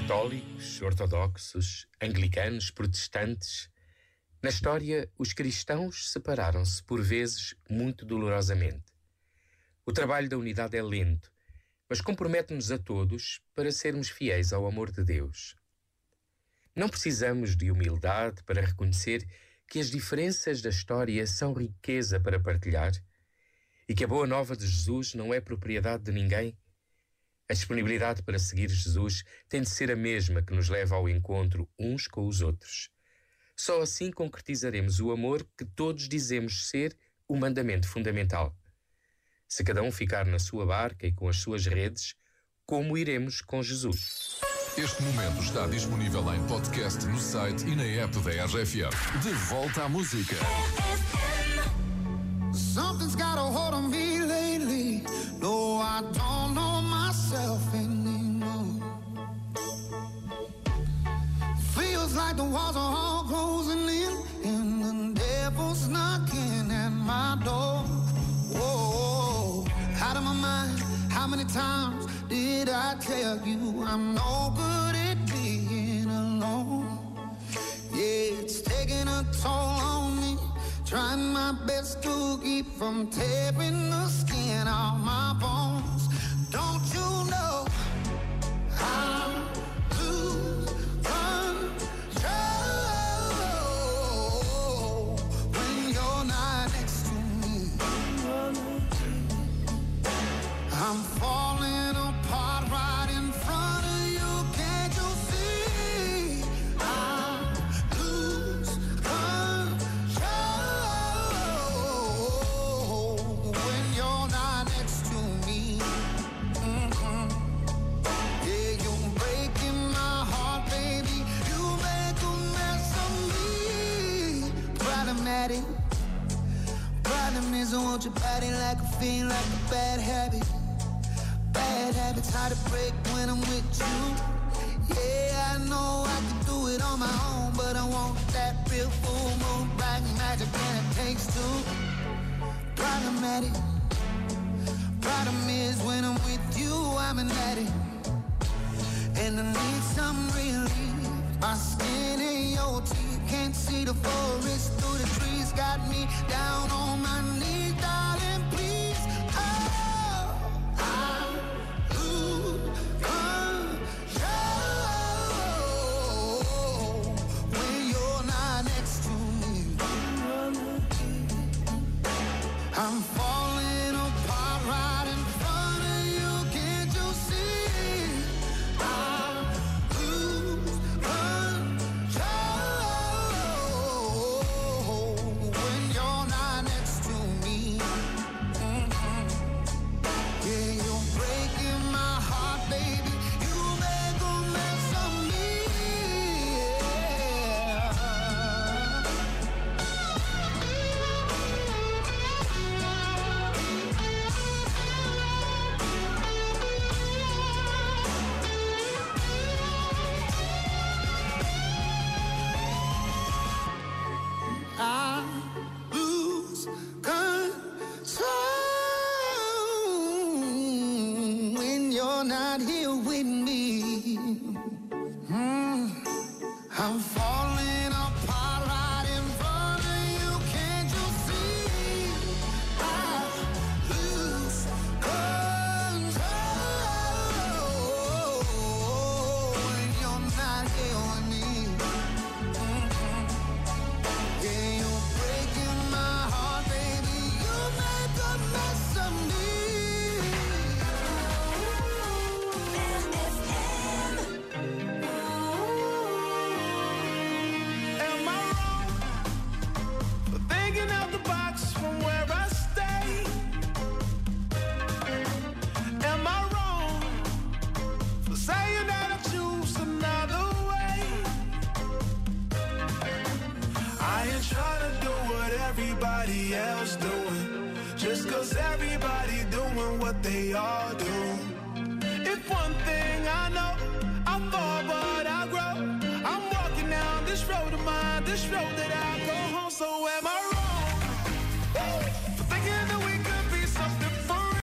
Católicos, ortodoxos, anglicanos, protestantes. Na história, os cristãos separaram-se por vezes muito dolorosamente. O trabalho da unidade é lento, mas compromete-nos a todos para sermos fiéis ao amor de Deus. Não precisamos de humildade para reconhecer que as diferenças da história são riqueza para partilhar e que a boa nova de Jesus não é propriedade de ninguém a disponibilidade para seguir Jesus tem de ser a mesma que nos leva ao encontro uns com os outros. Só assim concretizaremos o amor que todos dizemos ser o mandamento fundamental. Se cada um ficar na sua barca e com as suas redes, como iremos com Jesus? Este momento está disponível em podcast no site e na app da RFM. De volta à música. Something's got a hold on me lately. No, I don't know myself anymore. Feels like the walls are all closing in, and the devil's knocking at my door. Whoa, out of my mind. How many times did I tell you I'm no good at being alone? Yeah, it's taking a toll on me. Trying my best to keep from tearing the skin off my bones. Don't you know? Problematic. Problem is, I want your body like a fiend, like a bad habit. Bad habits hard to break when I'm with you. Yeah, I know I can do it on my own, but I want that real full moon, black magic, and it takes two. Problematic. See the forest through the trees. Got me down on my knees, darling. You're not here with me. everybody else doing. Just cause everybody doing what they all do. If one thing I know, I fall but I grow. I'm walking down this road of mine, this road that